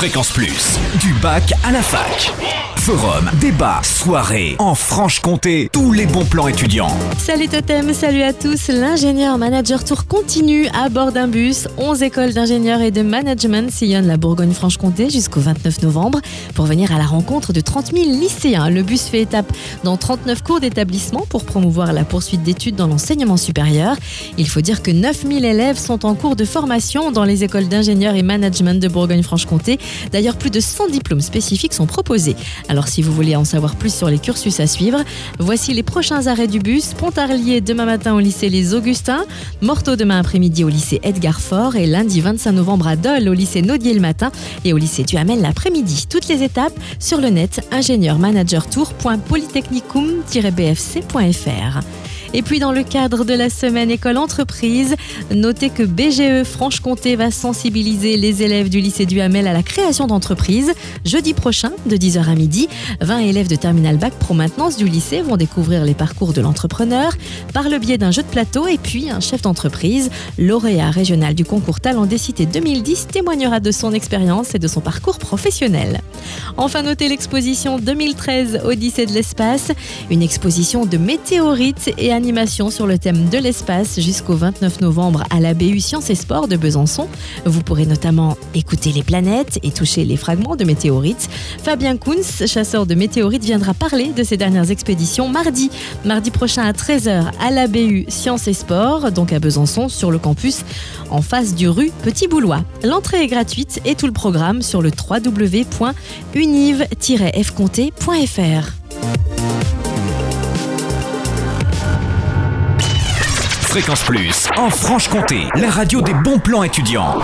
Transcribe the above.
Fréquence Plus, du bac à la fac. Forum, débat, soirée, en Franche-Comté, tous les bons plans étudiants. Salut Totem, salut à tous. L'ingénieur manager tour continue à bord d'un bus. 11 écoles d'ingénieurs et de management sillonnent la Bourgogne-Franche-Comté jusqu'au 29 novembre pour venir à la rencontre de 30 000 lycéens. Le bus fait étape dans 39 cours d'établissement pour promouvoir la poursuite d'études dans l'enseignement supérieur. Il faut dire que 9 000 élèves sont en cours de formation dans les écoles d'ingénieurs et management de Bourgogne-Franche-Comté. D'ailleurs, plus de 100 diplômes spécifiques sont proposés. Alors si vous voulez en savoir plus sur les cursus à suivre, voici les prochains arrêts du bus. Pontarlier demain matin au lycée Les Augustins, Morteau demain après-midi au lycée Edgar Faure et lundi 25 novembre à Dole au lycée Naudier le matin et au lycée Duhamel l'après-midi. Toutes les étapes sur le net ingénieur-manager-tour.polytechnicum-bfc.fr. Et puis dans le cadre de la semaine école entreprise, notez que BGE Franche-Comté va sensibiliser les élèves du lycée du Hamel à la création d'entreprises. Jeudi prochain, de 10h à midi, 20 élèves de Terminal Bac Pro Maintenance du lycée vont découvrir les parcours de l'entrepreneur par le biais d'un jeu de plateau et puis un chef d'entreprise, lauréat régional du concours Talent des Cités 2010, témoignera de son expérience et de son parcours professionnel. Enfin, notez l'exposition 2013 Odyssée de l'espace, une exposition de météorites et sur le thème de l'espace jusqu'au 29 novembre à la BU Sciences et Sports de Besançon. Vous pourrez notamment écouter les planètes et toucher les fragments de météorites. Fabien Kunz, chasseur de météorites, viendra parler de ses dernières expéditions mardi, mardi prochain à 13h à la BU Sciences et Sports, donc à Besançon, sur le campus, en face du rue Petit Boulois. L'entrée est gratuite et tout le programme sur le www.univ-fcomté.fr. Fréquence Plus, en Franche-Comté, la radio des bons plans étudiants.